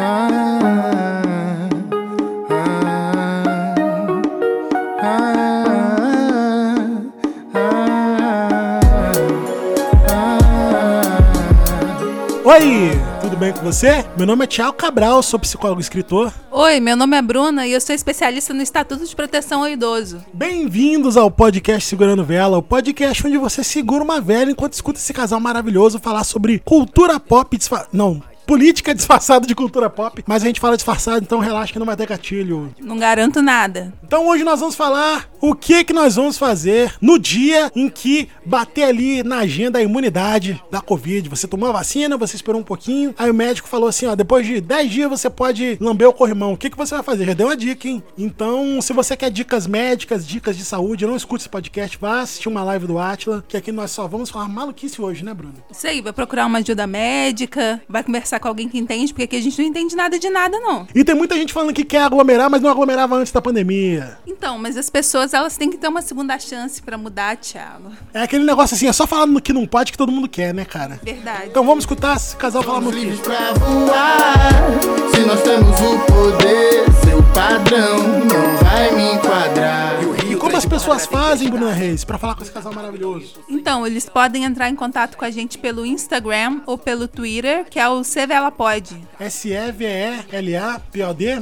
Oi, tudo bem com você? Meu nome é Tiago Cabral, sou psicólogo e escritor. Oi, meu nome é Bruna e eu sou especialista no Estatuto de Proteção ao Idoso. Bem-vindos ao podcast Segurando Vela, o podcast onde você segura uma vela enquanto escuta esse casal maravilhoso falar sobre cultura pop. Não, política disfarçada de cultura pop, mas a gente fala disfarçado, então relaxa que não vai ter gatilho. Não garanto nada. Então hoje nós vamos falar o que que nós vamos fazer no dia em que bater ali na agenda a imunidade da Covid. Você tomou a vacina, você esperou um pouquinho, aí o médico falou assim, ó, depois de 10 dias você pode lamber o corrimão. O que que você vai fazer? Já deu uma dica, hein? Então, se você quer dicas médicas, dicas de saúde, não escute esse podcast, vá assistir uma live do Atila, que aqui nós só vamos falar maluquice hoje, né, Bruno? Isso aí, vai procurar uma ajuda médica, vai conversar com alguém que entende, porque aqui a gente não entende nada de nada, não. E tem muita gente falando que quer aglomerar, mas não aglomerava antes da pandemia. Então, mas as pessoas, elas têm que ter uma segunda chance pra mudar, Thiago. É aquele negócio assim, é só falando no que não pode que todo mundo quer, né, cara? Verdade. Então vamos escutar esse casal falar no livres pra voar. Se nós temos o poder, seu padrão não vai me enquadrar. Como as pessoas fazem, Bruna Reis, pra falar com esse casal maravilhoso? Então, eles podem entrar em contato com a gente pelo Instagram ou pelo Twitter, que é o Sevela Pod. S-E-V-E-L-A-P-O-D?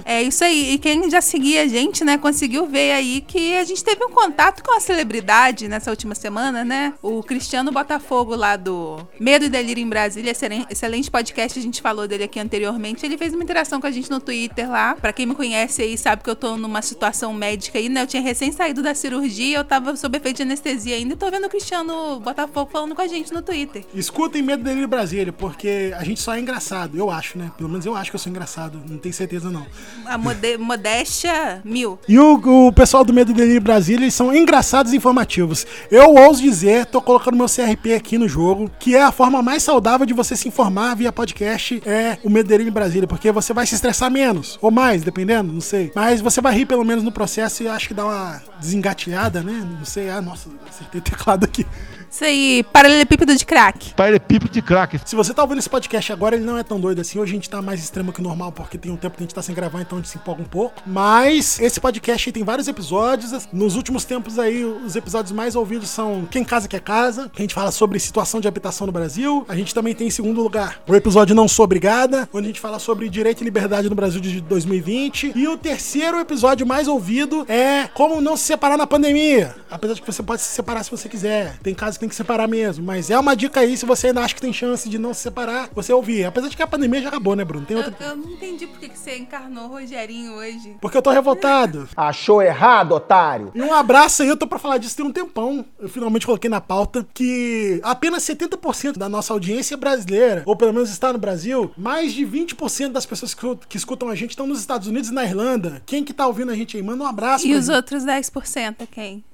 É isso aí. E quem já seguia a gente, né, conseguiu ver aí que a gente teve um contato com a celebridade nessa última semana, né? O Cristiano Botafogo lá do Medo e Delírio em Brasília, excelente, excelente podcast, a gente falou dele aqui anteriormente. Ele fez uma interação com a gente no Twitter lá. Pra quem me conhece aí, sabe que eu tô numa situação médica aí, né? Eu tinha recém saído da cirurgia, eu tava sob efeito de anestesia ainda e tô vendo o Cristiano Botafogo falando com a gente no Twitter. Escutem Medo em Brasília, porque a gente só é engraçado, eu acho, né? Pelo menos eu acho que eu sou engraçado, não tenho certeza não. A mode- modéstia mil. E o, o pessoal do Medo em Brasília, eles são engraçados e informativos. Eu ouso dizer, tô colocando meu CRP aqui no jogo, que é a forma mais saudável de você se informar via podcast, é o Medo em Brasília, porque você vai se estressar menos, ou mais, dependendo, não sei. Mas você vai rir pelo menos no processo e acho que dá uma desengatilhada, né? Não sei, ah, nossa, acertei o teclado aqui. Isso aí, paralelepípedo de crack. Paralelepípedo de crack. Se você tá ouvindo esse podcast agora, ele não é tão doido assim. Hoje a gente tá mais extremo que o normal, porque tem um tempo que a gente tá sem gravar, então a gente se empolga um pouco. Mas esse podcast aí tem vários episódios. Nos últimos tempos aí, os episódios mais ouvidos são Quem Casa Quer Casa, que a gente fala sobre situação de habitação no Brasil. A gente também tem em segundo lugar o episódio Não Sou Obrigada, onde a gente fala sobre direito e liberdade no Brasil de 2020. E o terceiro episódio mais ouvido é Como Não Se Separar na Pandemia. Apesar de que você pode se separar se você quiser. Tem casos que tem que separar mesmo. Mas é uma dica aí, se você ainda acha que tem chance de não se separar, você ouvir. Apesar de que a pandemia já acabou, né, Bruno? Tem Eu, outra. eu não entendi por que você encarnou o Rogerinho hoje. Porque eu tô revoltado. Achou errado, otário? E um abraço aí, eu tô pra falar disso tem um tempão. Eu finalmente coloquei na pauta que apenas 70% da nossa audiência é brasileira, ou pelo menos está no Brasil. Mais de 20% das pessoas que, que escutam a gente estão nos Estados Unidos e na Irlanda. Quem que tá ouvindo a gente aí? Manda um abraço E os gente. outros 10% é quem?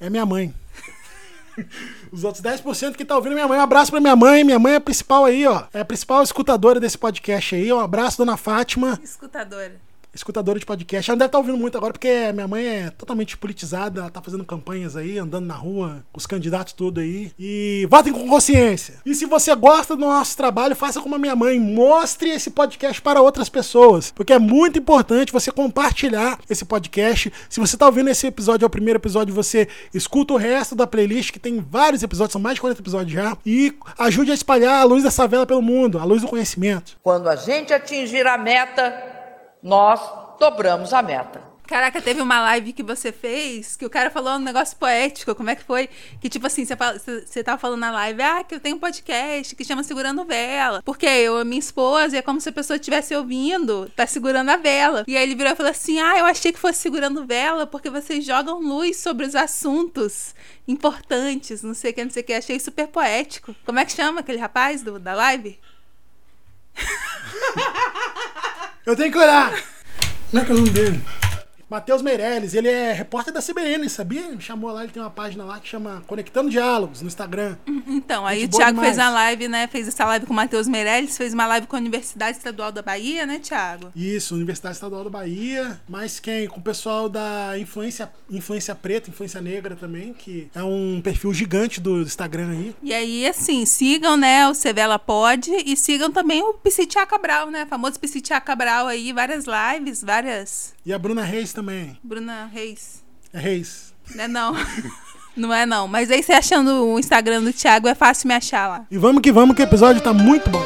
É minha mãe. Os outros 10% que tá ouvindo minha mãe. Um abraço pra minha mãe. Minha mãe é a principal aí, ó. É a principal escutadora desse podcast aí. Um abraço, dona Fátima. Escutadora. Escutadora de podcast. Ela não deve estar ouvindo muito agora, porque minha mãe é totalmente politizada, ela tá fazendo campanhas aí, andando na rua, com os candidatos tudo aí. E votem com consciência. E se você gosta do nosso trabalho, faça como a minha mãe. Mostre esse podcast para outras pessoas. Porque é muito importante você compartilhar esse podcast. Se você tá ouvindo esse episódio, é o primeiro episódio, você escuta o resto da playlist, que tem vários episódios, são mais de 40 episódios já. E ajude a espalhar a luz dessa vela pelo mundo, a luz do conhecimento. Quando a gente atingir a meta, nós dobramos a meta. Caraca, teve uma live que você fez que o cara falou um negócio poético. Como é que foi? Que tipo assim, você, fala, você, tava falando na live, ah, que eu tenho um podcast que chama Segurando Vela. Porque eu minha esposa, é como se a pessoa estivesse ouvindo, tá segurando a vela. E aí ele virou e falou assim: ah, eu achei que fosse segurando vela porque vocês jogam luz sobre os assuntos importantes, não sei o que, não sei o que. Achei super poético. Como é que chama aquele rapaz do, da live? Eu tenho que olhar. Como é que é o nome dele? Matheus Meirelles, ele é repórter da CBN, sabia? Me chamou lá, ele tem uma página lá que chama Conectando Diálogos no Instagram. Então, aí o Thiago fez uma live, né? Fez essa live com o Matheus Meirelles, fez uma live com a Universidade Estadual da Bahia, né, Thiago? Isso, Universidade Estadual da Bahia. Mas quem? Com o pessoal da Influência, Influência Preta, Influência Negra também, que é um perfil gigante do Instagram aí. E aí, assim, sigam, né, o Sevela Pod e sigam também o Psitia Cabral, né? Famoso Psitia Cabral aí, várias lives, várias. E a Bruna Reis também. Bruna Reis. É Reis. Né, não. Não é não, mas aí você achando o Instagram do Thiago é fácil me achar lá. E vamos que vamos, que o episódio tá muito bom.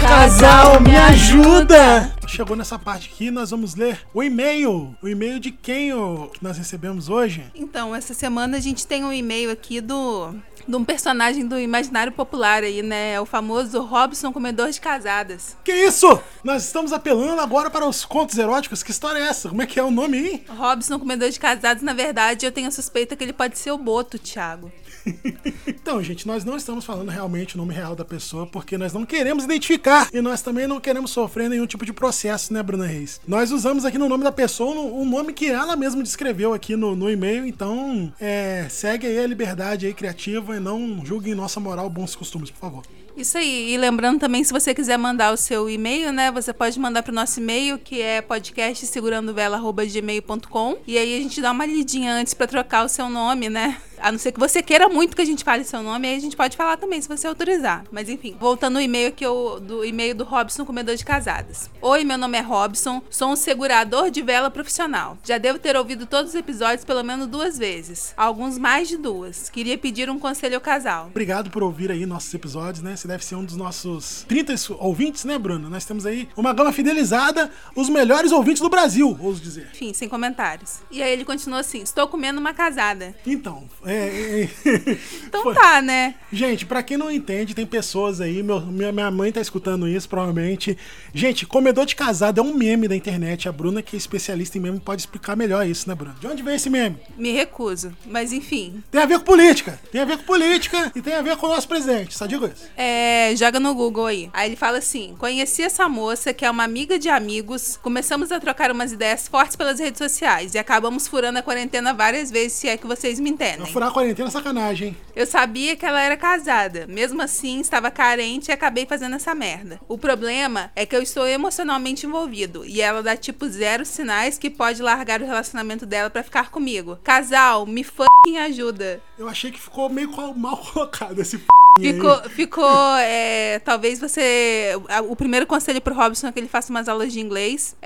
Casal, me ajuda! Chegou nessa parte aqui, nós vamos ler o e-mail. O e-mail de quem ô, que nós recebemos hoje? Então, essa semana a gente tem um e-mail aqui do de um personagem do imaginário popular aí, né? O famoso Robson Comedor de Casadas. Que isso? Nós estamos apelando agora para os contos eróticos? Que história é essa? Como é que é o nome aí? Robson Comedor de Casadas, na verdade, eu tenho a suspeita que ele pode ser o Boto, Thiago. Então, gente, nós não estamos falando realmente o nome real da pessoa, porque nós não queremos identificar e nós também não queremos sofrer nenhum tipo de processo, né, Bruna Reis? Nós usamos aqui no nome da pessoa um nome que ela mesma descreveu aqui no, no e-mail, então é, segue aí a liberdade aí criativa não julguem nossa moral bons costumes, por favor. Isso aí. E lembrando também, se você quiser mandar o seu e-mail, né? Você pode mandar pro nosso e-mail, que é podcastsegurandovela.gmail.com. E aí a gente dá uma lidinha antes pra trocar o seu nome, né? A não ser que você queira muito que a gente fale seu nome, aí a gente pode falar também, se você autorizar. Mas enfim, voltando ao e-mail aqui, eu- do e-mail do Robson, comedor de casadas. Oi, meu nome é Robson, sou um segurador de vela profissional. Já devo ter ouvido todos os episódios pelo menos duas vezes. Alguns mais de duas. Queria pedir um conselho ao casal. Obrigado por ouvir aí nossos episódios, né? Você deve ser um dos nossos 30 ouvintes, né, Bruno? Nós temos aí uma gama fidelizada, os melhores ouvintes do Brasil, ouso dizer. Enfim, sem comentários. E aí ele continua assim: estou comendo uma casada. Então, é. É- Então Foi. tá, né? Gente, pra quem não entende, tem pessoas aí, meu- minha, minha mãe tá escutando isso, provavelmente. Gente, comedor de casado é um meme da internet. A Bruna, que é especialista em meme, pode explicar melhor isso, né, Bruna? De onde vem esse meme? Me recuso. Mas enfim. Tem a ver com política. Tem a ver com política e tem a ver com o nosso presidente. Só digo isso. É, joga no Google aí. Aí ele fala assim: conheci essa moça que é uma amiga de amigos. Começamos a trocar umas ideias fortes pelas redes sociais e acabamos furando a quarentena várias vezes, se é que vocês me entendem. Furar a quarentena é sacanagem, hein? Eu sabia que ela era casada. Mesmo assim, estava carente e acabei fazendo essa merda. O problema é que eu estou emocionalmente envolvido e ela dá tipo zero sinais que pode largar o relacionamento dela pra ficar comigo. Casal, me fucking ajuda. Eu achei que ficou meio mal colocado esse f... Ficou, ficou é, talvez você. O primeiro conselho pro Robson é que ele faça umas aulas de inglês.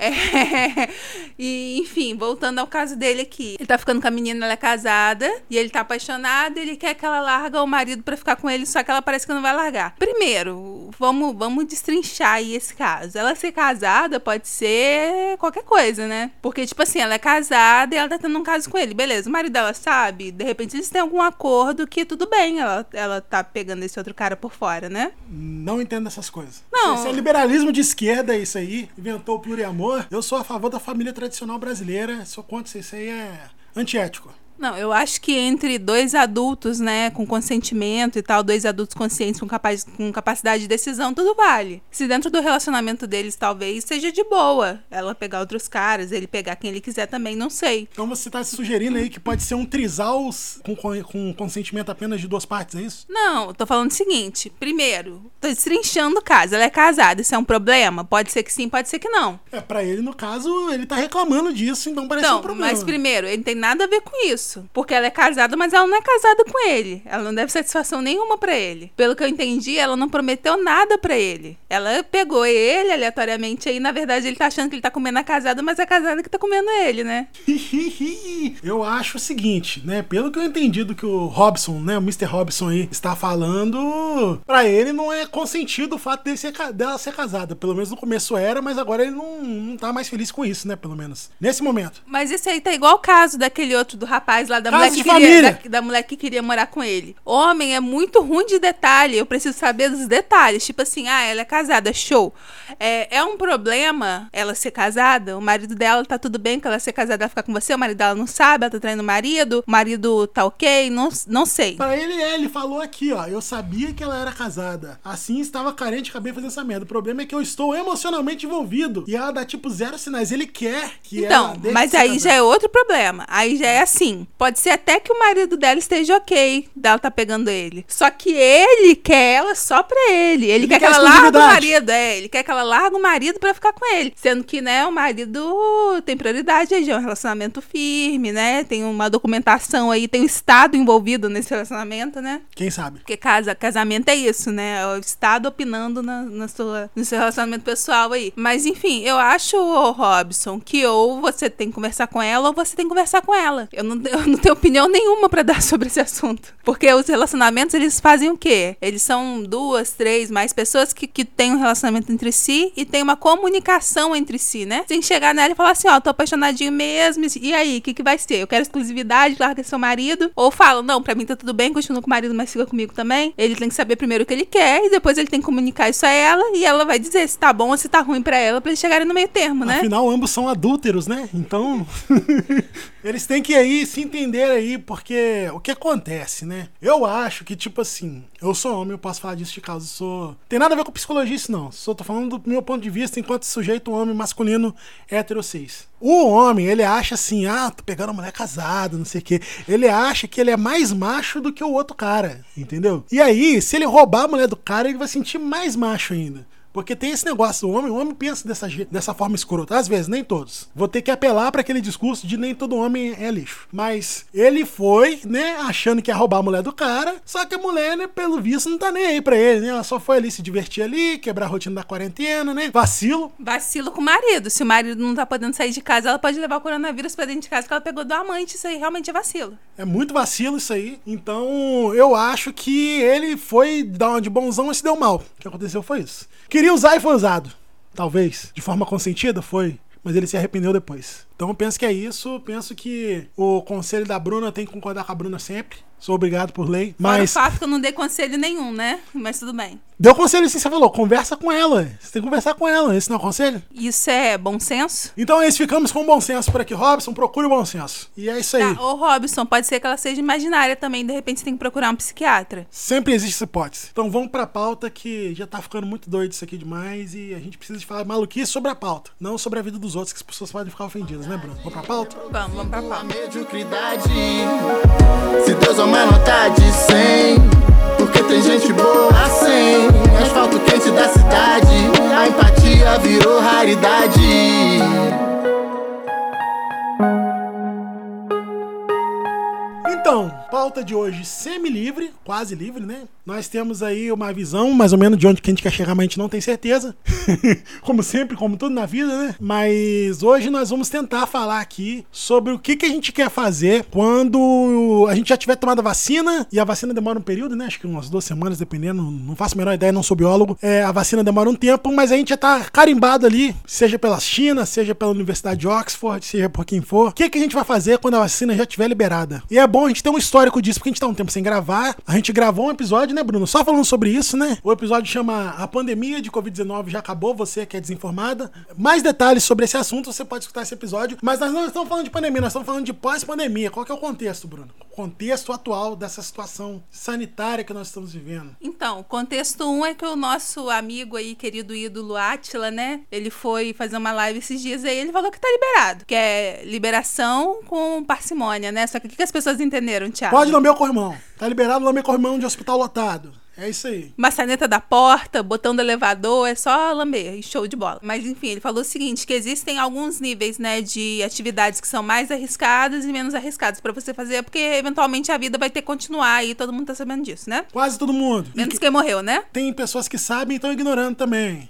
É, e, enfim, voltando ao caso dele aqui. Ele tá ficando com a menina, ela é casada, e ele tá apaixonado, ele quer que ela larga o marido pra ficar com ele, só que ela parece que não vai largar. Primeiro, vamos, vamos destrinchar aí esse caso. Ela ser casada pode ser qualquer coisa, né? Porque, tipo assim, ela é casada e ela tá tendo um caso com ele. Beleza, o marido dela sabe, de repente eles têm algum acordo que tudo bem, ela, ela tá pegando esse outro cara por fora, né? Não entendo essas coisas. Não. Isso é liberalismo de esquerda, isso aí. Inventou o pluriamor. Eu sou a favor da família tradicional brasileira. Sou contra isso. Isso aí é antiético. Não, eu acho que entre dois adultos, né, com consentimento e tal, dois adultos conscientes com, capaz, com capacidade de decisão, tudo vale. Se dentro do relacionamento deles talvez seja de boa ela pegar outros caras, ele pegar quem ele quiser também, não sei. Então você tá sugerindo aí que pode ser um trisal com, com, consentimento apenas de duas partes, é isso? Não, eu tô falando o seguinte: primeiro, tô destrinchando o caso. Ela é casada, isso é um problema? Pode ser que sim, pode ser que não. É, pra ele, no caso, ele tá reclamando disso, então parece Então, um problema. mas primeiro, ele não tem nada a ver com isso. Porque ela é casada, mas ela não é casada com ele. Ela não deve satisfação nenhuma pra ele. Pelo que eu entendi, ela não prometeu nada pra ele. Ela pegou ele aleatoriamente aí, na verdade, ele tá achando que ele tá comendo a casada, mas é a casada que tá comendo ele, né? eu acho o seguinte, né? Pelo que eu entendi do que o Robson, né? O Mr. Robson aí está falando, pra ele não é consentido o fato ser, dela ser casada. Pelo menos no começo era, mas agora ele não, não tá mais feliz com isso, né? Pelo menos. Nesse momento. Mas esse aí tá igual o caso daquele outro do rapaz rapaz lá da Caso mulher, que queria, da, da mulher que queria morar com ele. Homem é muito ruim de detalhe. Eu preciso saber dos detalhes. Tipo assim, ah, ela é casada, show. É, é um problema ela ser casada? O marido dela tá tudo bem com ela ser casada, ela ficar com você, o marido dela não sabe, ela tá traindo o marido, o marido tá ok, não, não sei. Pra ele, é, ele falou aqui, ó. Eu sabia que ela era casada. Assim estava carente, acabei fazendo essa merda. O problema é que eu estou emocionalmente envolvido. E ela dá, tipo, zero sinais. Ele quer que ela. Então, mas aí casada. já é outro problema. Aí já é assim. Pode ser até que o marido dela esteja ok, dela tá pegando ele. Só que ele quer ela só pra ele. Ele, Ele quer, quer que ela largue o marido, é. Ele quer que ela largue o marido pra ficar com ele. Sendo que, né, o marido tem prioridade aí, é um relacionamento firme, né? Tem uma documentação aí, tem o Estado envolvido nesse relacionamento, né? Quem sabe? Porque casa, casamento é isso, né? É o Estado opinando na, na sua, no seu relacionamento pessoal aí. Mas, enfim, eu acho, Robson, que ou você tem que conversar com ela ou você tem que conversar com ela. Eu não, eu não tenho opinião nenhuma pra dar sobre esse assunto. Porque os relacionamentos, eles fazem o quê? Eles são duas, três, mais pessoas que, que têm um relacionamento entre si e tem uma comunicação entre si, né? Que chegar nela e falar assim, ó, tô apaixonadinho mesmo, e aí, o que, que vai ser? Eu quero exclusividade, larga seu marido. Ou fala, não, pra mim tá tudo bem, continua com o marido, mas fica comigo também. Ele tem que saber primeiro o que ele quer e depois ele tem que comunicar isso a ela e ela vai dizer se tá bom ou se tá ruim pra ela, pra eles chegarem no meio termo, né? Afinal, ambos são adúlteros, né? Então, eles têm que aí se entender aí, porque o que acontece, né? Eu acho que, tipo assim, eu sou homem, eu posso falar disso de causa, sou. Tem nada a ver com psicologia isso, não. Só tô falando do meu ponto de vista enquanto sujeito homem masculino hétero. O homem, ele acha assim, ah, tô pegando uma mulher casada, não sei o quê. Ele acha que ele é mais macho do que o outro cara, entendeu? E aí, se ele roubar a mulher do cara, ele vai sentir mais macho ainda. Porque tem esse negócio, o homem, o homem pensa dessa, dessa forma escrota. Às vezes, nem todos. Vou ter que apelar para aquele discurso de nem todo homem é lixo. Mas ele foi, né, achando que ia roubar a mulher do cara. Só que a mulher, né, pelo visto, não tá nem aí pra ele, né? Ela só foi ali se divertir ali, quebrar a rotina da quarentena, né? Vacilo. Vacilo com o marido. Se o marido não tá podendo sair de casa, ela pode levar o coronavírus pra dentro de casa que ela pegou do amante. Isso aí realmente é vacilo. É muito vacilo isso aí. Então, eu acho que ele foi dar uma de bonzão e se deu mal. O que aconteceu foi isso. Queria usar e foi usado. Talvez. De forma consentida, foi. Mas ele se arrependeu depois. Então, eu penso que é isso. Penso que o conselho da Bruna tem que concordar com a Bruna sempre. Sou obrigado por lei. Fora Mas o fato que eu não dei conselho nenhum, né? Mas tudo bem. deu conselho sim, você falou. Conversa com ela. Você tem que conversar com ela. Esse não é conselho? Isso é bom senso? Então é isso. Ficamos com bom senso por aqui. Robson, procure o bom senso. E é isso aí. Tá, ô Robson, pode ser que ela seja imaginária também. De repente você tem que procurar um psiquiatra. Sempre existe essa hipótese. Então vamos pra pauta que já tá ficando muito doido isso aqui demais e a gente precisa de falar maluquice sobre a pauta, não sobre a vida dos outros, que as pessoas podem ficar ofendidas, né, Bruno? Vamos pra pauta? Vamos, vamos pra A pauta. mediocridade. Se Deus uma nota de 100, porque tem gente boa assim. Asfalto quente da cidade, a empatia virou raridade. Então, pauta de hoje semi-livre, quase livre, né? Nós temos aí uma visão mais ou menos de onde que a gente quer chegar, mas a gente não tem certeza. como sempre, como tudo na vida, né? Mas hoje nós vamos tentar falar aqui sobre o que, que a gente quer fazer quando a gente já tiver tomado a vacina, e a vacina demora um período, né? Acho que umas duas semanas, dependendo, não faço a menor ideia, não sou biólogo. É, a vacina demora um tempo, mas a gente já tá carimbado ali, seja pela China, seja pela Universidade de Oxford, seja por quem for. O que, que a gente vai fazer quando a vacina já estiver liberada? E é bom a gente ter um histórico disso, porque a gente tá um tempo sem gravar. A gente gravou um episódio, né, Bruno? Só falando sobre isso, né? O episódio chama A Pandemia de Covid-19 já acabou, você que é desinformada. Mais detalhes sobre esse assunto, você pode escutar esse episódio. Mas nós não estamos falando de pandemia, nós estamos falando de pós-pandemia. Qual que é o contexto, Bruno? O contexto atual dessa situação sanitária que nós estamos vivendo. Então, contexto 1 um é que o nosso amigo aí, querido ídolo Atila, né? Ele foi fazer uma live esses dias aí, ele falou que tá liberado. Que é liberação com parcimônia, né? Só que o que as pessoas entenderam? Pode lamber o corrimão. Tá liberado lamber corrimão de hospital lotado. É isso aí. Maçaneta da porta, botão do elevador, é só lamber, e show de bola. Mas enfim, ele falou o seguinte, que existem alguns níveis, né, de atividades que são mais arriscadas e menos arriscadas pra você fazer, porque eventualmente a vida vai ter que continuar e todo mundo tá sabendo disso, né? Quase todo mundo. Menos que- quem morreu, né? Tem pessoas que sabem e estão ignorando também.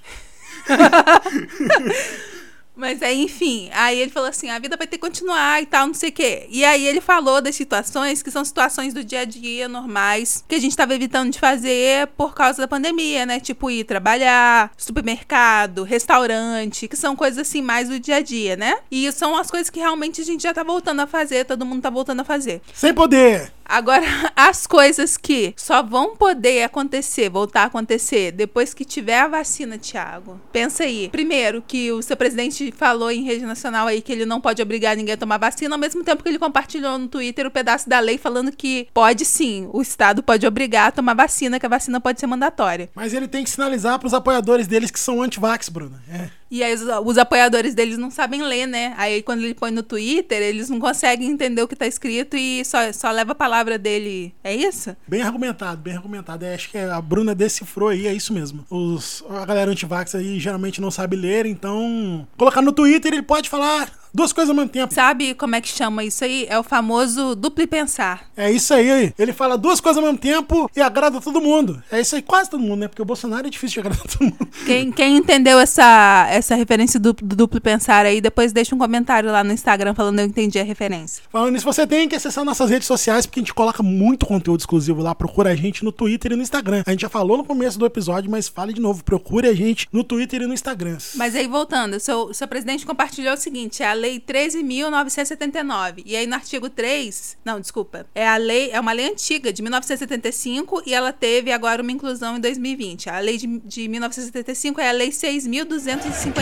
Mas aí, enfim, aí ele falou assim: a vida vai ter que continuar e tal, não sei o quê. E aí ele falou das situações que são situações do dia a dia normais, que a gente tava evitando de fazer por causa da pandemia, né? Tipo, ir trabalhar, supermercado, restaurante, que são coisas assim mais do dia a dia, né? E são as coisas que realmente a gente já tá voltando a fazer, todo mundo tá voltando a fazer. Sem poder. Agora, as coisas que só vão poder acontecer, voltar a acontecer, depois que tiver a vacina, Thiago. Pensa aí. Primeiro, que o seu presidente falou em rede nacional aí que ele não pode obrigar ninguém a tomar vacina, ao mesmo tempo que ele compartilhou no Twitter o pedaço da lei falando que pode sim, o Estado pode obrigar a tomar vacina, que a vacina pode ser mandatória. Mas ele tem que sinalizar pros apoiadores deles que são anti-vax, Bruno. É. E aí os, os apoiadores deles não sabem ler, né? Aí quando ele põe no Twitter, eles não conseguem entender o que tá escrito e só, só leva a palavra dele. É isso? Bem argumentado, bem argumentado. É, acho que a Bruna decifrou aí, é isso mesmo. Os, a galera anti-vax aí geralmente não sabe ler, então. Colocar no Twitter ele pode falar duas coisas ao mesmo tempo. Sabe como é que chama isso aí? É o famoso duplo pensar. É isso aí. Ele fala duas coisas ao mesmo tempo e agrada todo mundo. É isso aí, quase todo mundo, né? Porque o Bolsonaro é difícil de agradar todo mundo. Quem, quem entendeu essa, essa referência do, do duplo pensar aí, depois deixa um comentário lá no Instagram falando eu entendi a referência. Falando nisso, você tem que acessar nossas redes sociais, porque a gente coloca muito conteúdo exclusivo lá. Procura a gente no Twitter e no Instagram. A gente já falou no começo do episódio, mas fale de novo. Procure a gente no Twitter e no Instagram. Mas aí, voltando, o seu, seu presidente compartilhou o seguinte: é a Lei 13.979. E aí, no artigo 3, não, desculpa, é a lei, é uma lei antiga de 1975 e ela teve agora uma inclusão em 2020. A lei de, de 1975 é a Lei 6.259.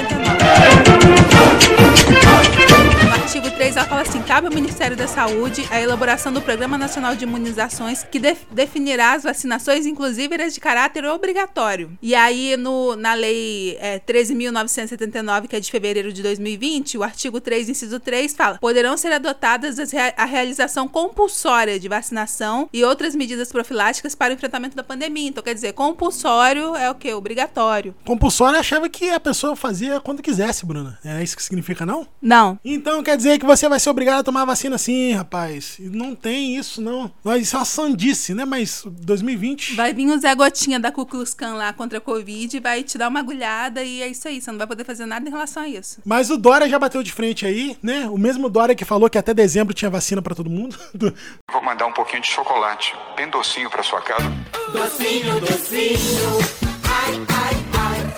No artigo 3, ela fala assim: cabe ao Ministério da Saúde a elaboração do Programa Nacional de Imunizações que def- definirá as vacinações, inclusive as de caráter obrigatório. E aí, no, na Lei é, 13.979, que é de fevereiro de 2020, o artigo 3, inciso 3, fala: poderão ser adotadas a realização compulsória de vacinação e outras medidas profiláticas para o enfrentamento da pandemia. Então, quer dizer, compulsório é o quê? Obrigatório. Compulsório achava que a pessoa fazia quando quisesse, Bruna. É isso que significa, não? Não. Então quer dizer que você vai ser obrigado a tomar a vacina sim, rapaz. Não tem isso, não. Mas isso é uma sandice, né? Mas 2020. Vai vir o Zé Gotinha da Ku Klux Klan lá contra a Covid e vai te dar uma agulhada e é isso aí. Você não vai poder fazer nada em relação a isso. Mas o Dória já bateu de frente aí, né? O mesmo Dória que falou que até dezembro tinha vacina pra todo mundo. Vou mandar um pouquinho de chocolate, bem docinho pra sua casa.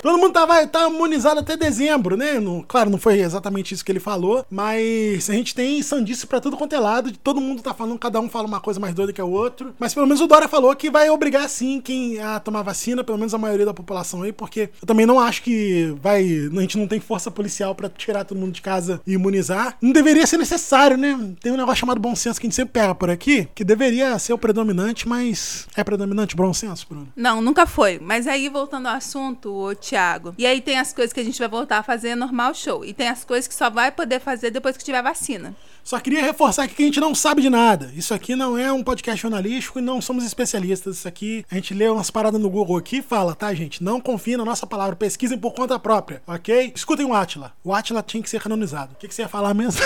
Todo mundo tava, tá imunizado até dezembro, né? Não- claro, não foi exatamente isso que ele falou, mas a gente tem sandice pra tudo quanto é lado. Todo mundo tá falando, cada um fala uma coisa mais doida que o outro. Mas pelo menos o Dória falou que vai obrigar sim quem a tomar vacina, pelo menos a maioria da população aí, porque eu também não acho que vai. A gente não tem força policial pra tirar todo mundo de casa e imunizar. Não deveria ser necessário, né? Tem um negócio chamado bom senso que a gente sempre pega por aqui, que deveria ser o predominante, mas é predominante o bom senso, Bruno? Não, nunca foi. Mas aí, voltando ao assunto, ô Thiago. E aí tem as coisas que a gente vai voltar a fazer normal show. E tem as coisas que só vai poder fazer depois que tiver vacina. Só queria reforçar aqui que a gente não sabe de nada. Isso aqui não é um podcast jornalístico e não somos especialistas. Isso aqui, a gente lê umas paradas no Google aqui e fala, tá, gente? Não confiem na nossa palavra, pesquisem por conta própria, ok? Escutem o Atila. O Atila tinha que ser canonizado. O que, que você ia falar mesmo?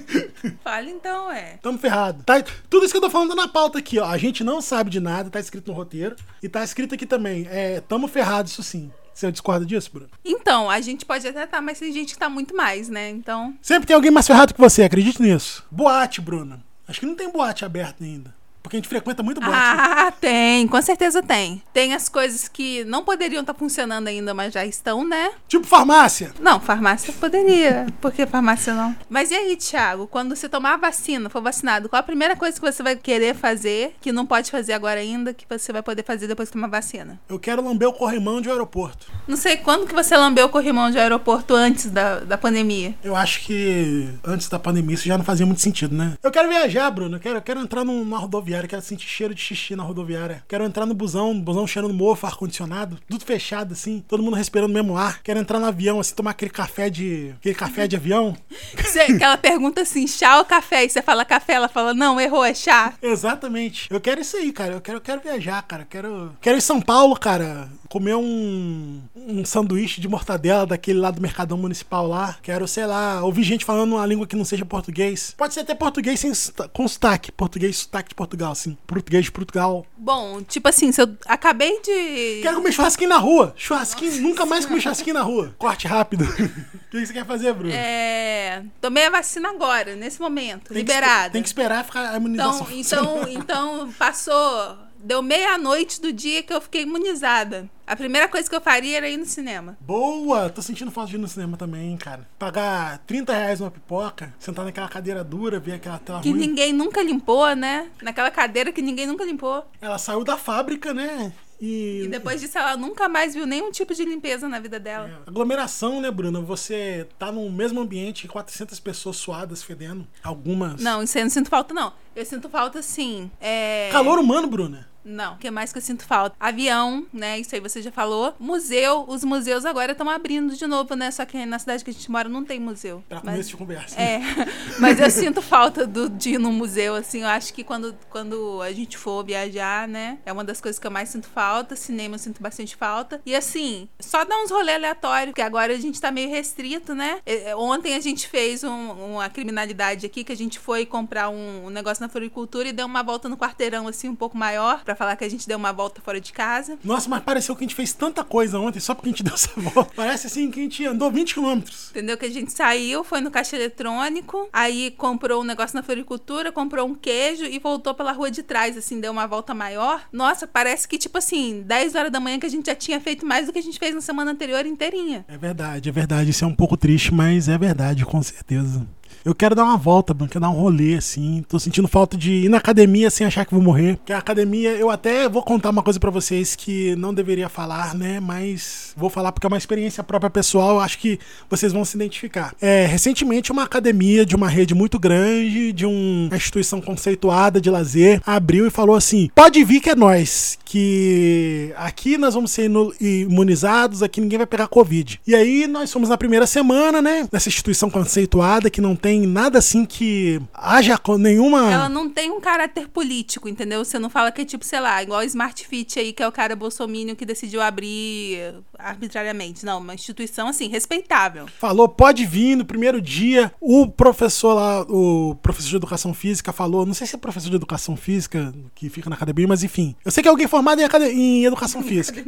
Fala então, é. Tamo ferrado. Tá, tudo isso que eu tô falando tá na pauta aqui, ó. A gente não sabe de nada, tá escrito no roteiro. E tá escrito aqui também, é, tamo ferrado, isso sim. Você discorda disso, Bruno? Então, a gente pode até estar, mas tem gente que tá muito mais, né? Então. Sempre tem alguém mais ferrado que você, acredite nisso. Boate, Bruno. Acho que não tem boate aberta ainda. Porque a gente frequenta muito boate. Ah, tem, com certeza tem. Tem as coisas que não poderiam estar funcionando ainda, mas já estão, né? Tipo farmácia. Não, farmácia poderia. Por que farmácia não? Mas e aí, Thiago, quando você tomar a vacina, for vacinado, qual a primeira coisa que você vai querer fazer, que não pode fazer agora ainda, que você vai poder fazer depois que tomar a vacina? Eu quero lamber o corrimão de um aeroporto. Não sei quando que você lambeu o corrimão de aeroporto antes da, da pandemia. Eu acho que antes da pandemia isso já não fazia muito sentido, né? Eu quero viajar, Bruno. Eu quero, eu quero entrar numa rodoviária, quero sentir cheiro de xixi na rodoviária. Quero entrar no busão, busão cheirando mofo, ar-condicionado, tudo fechado assim, todo mundo respirando o mesmo ar. Quero entrar no avião, assim, tomar aquele café de. aquele café de avião. Você, que ela pergunta assim, chá ou café? E você fala café, ela fala, não, errou, é chá. Exatamente. Eu quero isso aí, cara. Eu quero, eu quero viajar, cara. Eu quero, quero ir em São Paulo, cara. Comer um um sanduíche de mortadela daquele lá do Mercadão Municipal lá. Quero, sei lá, ouvir gente falando uma língua que não seja português. Pode ser até português sem, com sotaque. Português, sotaque de Portugal, assim. Português de Portugal. Bom, tipo assim, se eu acabei de. Quero comer churrasquinho na rua. Churrasquinho, nunca mais comer churrasquinho na rua. Corte rápido. O que você quer fazer, Bruno? É. Tomei a vacina agora, nesse momento, Tem que liberada. Tem que esperar ficar a imunização. Então, então, então passou. Deu meia-noite do dia que eu fiquei imunizada. A primeira coisa que eu faria era ir no cinema. Boa! Tô sentindo falta de ir no cinema também, cara. Pagar 30 reais numa pipoca, sentar naquela cadeira dura, ver aquela tela Que ruim. ninguém nunca limpou, né? Naquela cadeira que ninguém nunca limpou. Ela saiu da fábrica, né? E. E depois disso, ela nunca mais viu nenhum tipo de limpeza na vida dela. Aglomeração, né, Bruno? Você tá no mesmo ambiente, 400 pessoas suadas, fedendo. Algumas. Não, isso aí eu não sinto falta, não. Eu sinto falta, sim. É... Calor humano, Bruna. Não, o que mais que eu sinto falta? Avião, né? Isso aí você já falou. Museu, os museus agora estão abrindo de novo, né? Só que na cidade que a gente mora não tem museu. Pra Mas- começo de conversa. É, mas eu sinto falta do, de ir no museu, assim. Eu acho que quando, quando a gente for viajar, né? É uma das coisas que eu mais sinto falta. Cinema eu sinto bastante falta. E assim, só dar uns rolê aleatórios, porque agora a gente tá meio restrito, né? É, é, Ontem a gente fez um- uma criminalidade aqui, que a gente foi comprar um, um negócio na floricultura e deu uma volta no quarteirão, assim, um pouco maior, pra falar que a gente deu uma volta fora de casa. Nossa, mas pareceu que a gente fez tanta coisa ontem só porque a gente deu essa volta. Parece assim que a gente andou 20 quilômetros. Entendeu? Que a gente saiu, foi no caixa eletrônico, aí comprou um negócio na floricultura, comprou um queijo e voltou pela rua de trás, assim, deu uma volta maior. Nossa, parece que, tipo assim, 10 horas da manhã que a gente já tinha feito mais do que a gente fez na semana anterior inteirinha. É verdade, é verdade. Isso é um pouco triste, mas é verdade, com certeza. Eu quero dar uma volta, Bruno, quero dar um rolê, assim. Tô sentindo falta de ir na academia sem achar que vou morrer. Porque a academia, eu até vou contar uma coisa pra vocês que não deveria falar, né? Mas vou falar porque é uma experiência própria pessoal, acho que vocês vão se identificar. É, recentemente, uma academia de uma rede muito grande, de um- uma instituição conceituada de lazer, abriu e falou assim: pode vir que é nós, que aqui nós vamos ser imunizados, aqui ninguém vai pegar Covid. E aí nós fomos na primeira semana, né? Nessa instituição conceituada que não tem nada assim que haja com nenhuma. Ela não tem um caráter político, entendeu? Você não fala que é tipo, sei lá, igual o Smart Fit aí, que é o cara bolsominion que decidiu abrir arbitrariamente. Não, uma instituição, assim, respeitável. Falou, pode vir no primeiro dia. O professor lá, o professor de educação física falou, não sei se é professor de educação física que fica na academia, mas enfim. Eu sei que é alguém formado em, em educação física.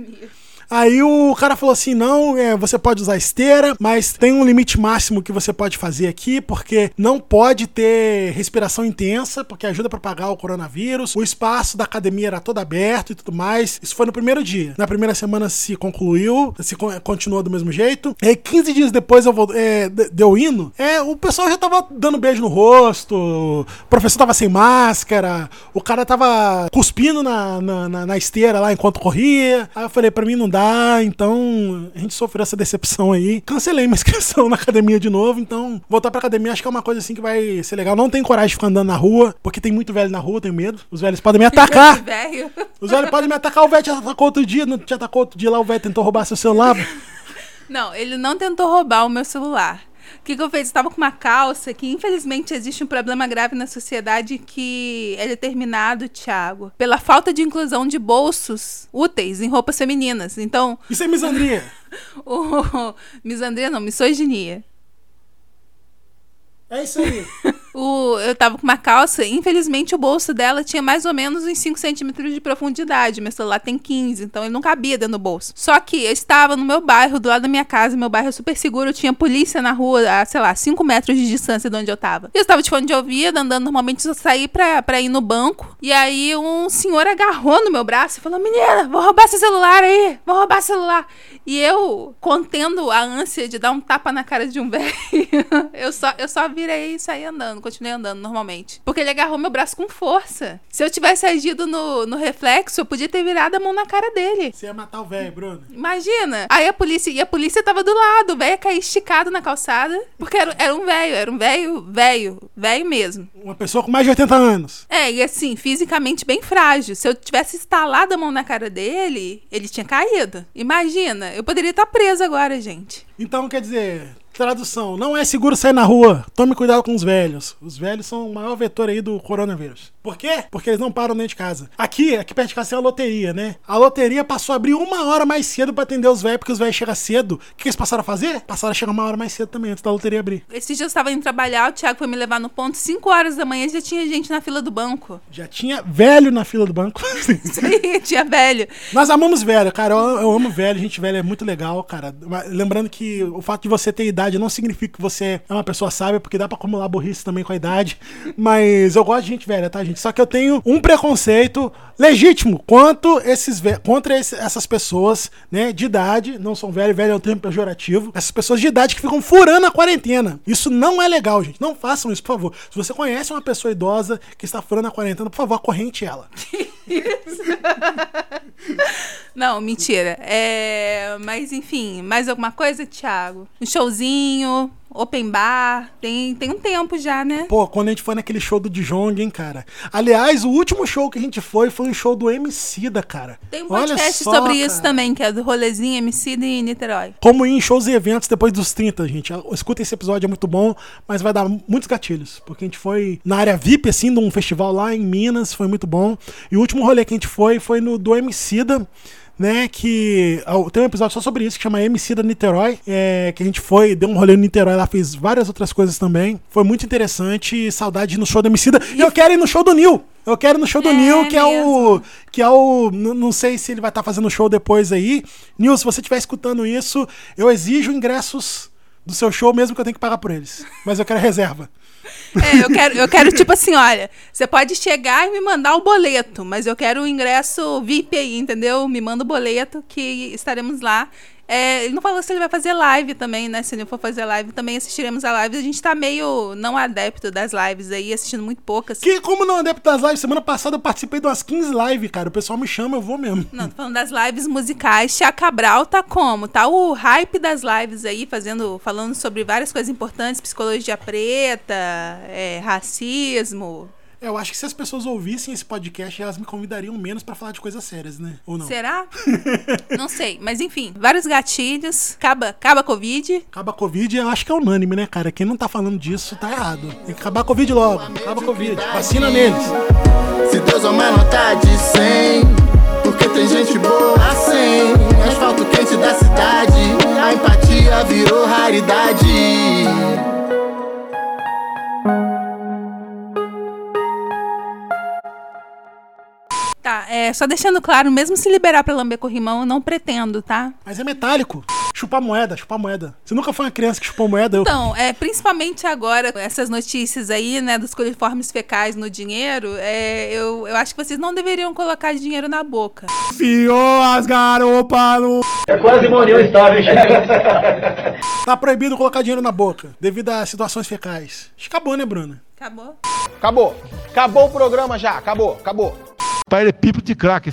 Aí o cara falou assim: não, é, você pode usar esteira, mas tem um limite máximo que você pode fazer aqui, porque não pode ter respiração intensa, porque ajuda a propagar o coronavírus. O espaço da academia era todo aberto e tudo mais. Isso foi no primeiro dia. Na primeira semana se concluiu, se con- continuou do mesmo jeito. E aí, 15 dias depois eu vou, é, de- deu hino, é, o pessoal já tava dando beijo no rosto, o professor tava sem máscara, o cara tava cuspindo na, na, na- na esteira lá enquanto corria. Aí eu falei, pra mim não dá, então a gente sofreu essa decepção aí. Cancelei minha inscrição na academia de novo, então voltar pra academia acho que é uma coisa assim que vai ser legal. Não tenho coragem de ficar andando na rua, porque tem muito velho na rua, tenho medo. Os velhos podem me atacar. Velho. Os velhos podem me atacar. O velho te atacou outro dia, não te atacou outro dia lá, o velho tentou roubar seu celular. Não, ele não tentou roubar o meu celular. O que, que eu fiz? Eu tava com uma calça que, infelizmente, existe um problema grave na sociedade que é determinado, Thiago, pela falta de inclusão de bolsos úteis em roupas femininas. Então, Isso é misandria. o misandria não, misoginia. É isso aí. O, eu tava com uma calça, infelizmente o bolso dela tinha mais ou menos uns 5 centímetros de profundidade. Meu celular tem 15, então ele não cabia dentro do bolso. Só que eu estava no meu bairro, do lado da minha casa, meu bairro é super seguro, tinha polícia na rua, a, sei lá, 5 metros de distância de onde eu tava. Eu estava de fone de ouvido, andando normalmente, eu saí pra, pra ir no banco. E aí um senhor agarrou no meu braço e falou: Menina, vou roubar seu celular aí, vou roubar seu celular. E eu, contendo a ânsia de dar um tapa na cara de um velho, eu só, eu só virei e saí andando, continuei andando normalmente. Porque ele agarrou meu braço com força. Se eu tivesse agido no, no reflexo, eu podia ter virado a mão na cara dele. Você ia matar o velho, Bruno. Imagina. Aí a polícia, e a polícia tava do lado, o velho ia cair esticado na calçada, porque era, era um velho, era um velho, velho, velho mesmo. Uma pessoa com mais de 80 anos. É, e assim, fisicamente bem frágil. Se eu tivesse instalado a mão na cara dele, ele tinha caído. Imagina, eu poderia estar presa agora, gente. Então, quer dizer, tradução, não é seguro sair na rua. Tome cuidado com os velhos. Os velhos são o maior vetor aí do coronavírus. Por quê? Porque eles não param dentro de casa. Aqui, aqui perto de casa tem uma loteria, né? A loteria passou a abrir uma hora mais cedo pra atender os velhos, porque os velhos chegam cedo. O que eles passaram a fazer? Passaram a chegar uma hora mais cedo também, antes da loteria abrir. Esses dias eu estava indo trabalhar, o Thiago foi me levar no ponto, 5 horas da manhã já tinha gente na fila do banco. Já tinha velho na fila do banco. Aí, tinha velho. Nós amamos velho, cara. Eu, eu amo velho, gente velha é muito legal, cara. Lembrando que o fato de você ter idade não significa que você é uma pessoa sábia, porque dá pra acumular burrice também com a idade. Mas eu gosto de gente velha, tá, gente? Só que eu tenho um preconceito legítimo quanto esses contra esse- essas pessoas, né, de idade, não são velho, velho é um termo pejorativo. Essas pessoas de idade que ficam furando a quarentena. Isso não é legal, gente. Não façam isso, por favor. Se você conhece uma pessoa idosa que está furando a quarentena, por favor, acorrente ela. Não, mentira. É, mas enfim, mais alguma coisa, Thiago? Um showzinho, open bar. Tem, tem um tempo já, né? Pô, quando a gente foi naquele show do Djong, hein, cara. Aliás, o último show que a gente foi foi um show do MC da cara. Tem um podcast só, sobre isso cara. também, que é do Rolezinho MC de Niterói. Como ir em shows e eventos depois dos 30, gente. Escuta esse episódio, é muito bom, mas vai dar muitos gatilhos. Porque a gente foi na área VIP, assim, de um festival lá em Minas, foi muito bom. E o último rolê que a gente foi foi no do Emicida, né? Que ah, tem um episódio só sobre isso que chama Emicida Niterói. É, que a gente foi, deu um rolê no Niterói lá, fez várias outras coisas também. Foi muito interessante. Saudade no show do Emicida. E eu quero ir no show do Nil. Eu quero ir no show do É Nil, que é o. mesmo. Que é o. Não sei se ele vai estar fazendo show depois aí. Nil, se você estiver escutando isso, eu exijo ingressos do seu show, mesmo que eu tenha que pagar por eles. Mas eu quero reserva. É, eu quero, eu quero tipo assim, olha, você pode chegar e me mandar o boleto, mas eu quero o ingresso VIP aí, entendeu? Me manda o boleto que estaremos lá. É, ele não falou se ele vai fazer live também, né? Se ele for fazer live, também assistiremos a live. A gente tá meio não adepto das lives aí, assistindo muito poucas. Que, como não adepto das lives, semana passada eu participei de umas 15 lives, cara. O pessoal me chama, eu vou mesmo. Não, tô falando das lives musicais. Tia Cabral tá como? Tá o hype das lives aí, fazendo, falando sobre várias coisas importantes, psicologia preta, é, racismo. Eu acho que se as pessoas ouvissem esse podcast, elas me convidariam menos pra falar de coisas sérias, né? Ou não? Será? não sei, mas enfim, vários gatilhos. Acaba, acaba a Covid. Acaba a Covid, eu acho que é unânime, né, cara? Quem não tá falando disso tá errado. Tem que acabar a Covid logo. Acaba a Covid. Vacina neles. Se Deus é uma nota de 100 Porque tem gente boa assim Asfalto quente da cidade A empatia virou raridade é, só deixando claro, mesmo se liberar pra lamber corrimão, eu não pretendo, tá? Mas é metálico. Chupar moeda, chupar moeda. Você nunca foi uma criança que chupou moeda? Eu... Então, é, principalmente agora, essas notícias aí, né, dos coliformes fecais no dinheiro, é, eu, eu acho que vocês não deveriam colocar dinheiro na boca. Fiou as garopas no... Quase morreu estável, Tá proibido colocar dinheiro na boca, devido a situações fecais. Acho que acabou, né, Bruna? Acabou? Acabou. Acabou o programa já. Acabou. Acabou. Ele é pipo de crack.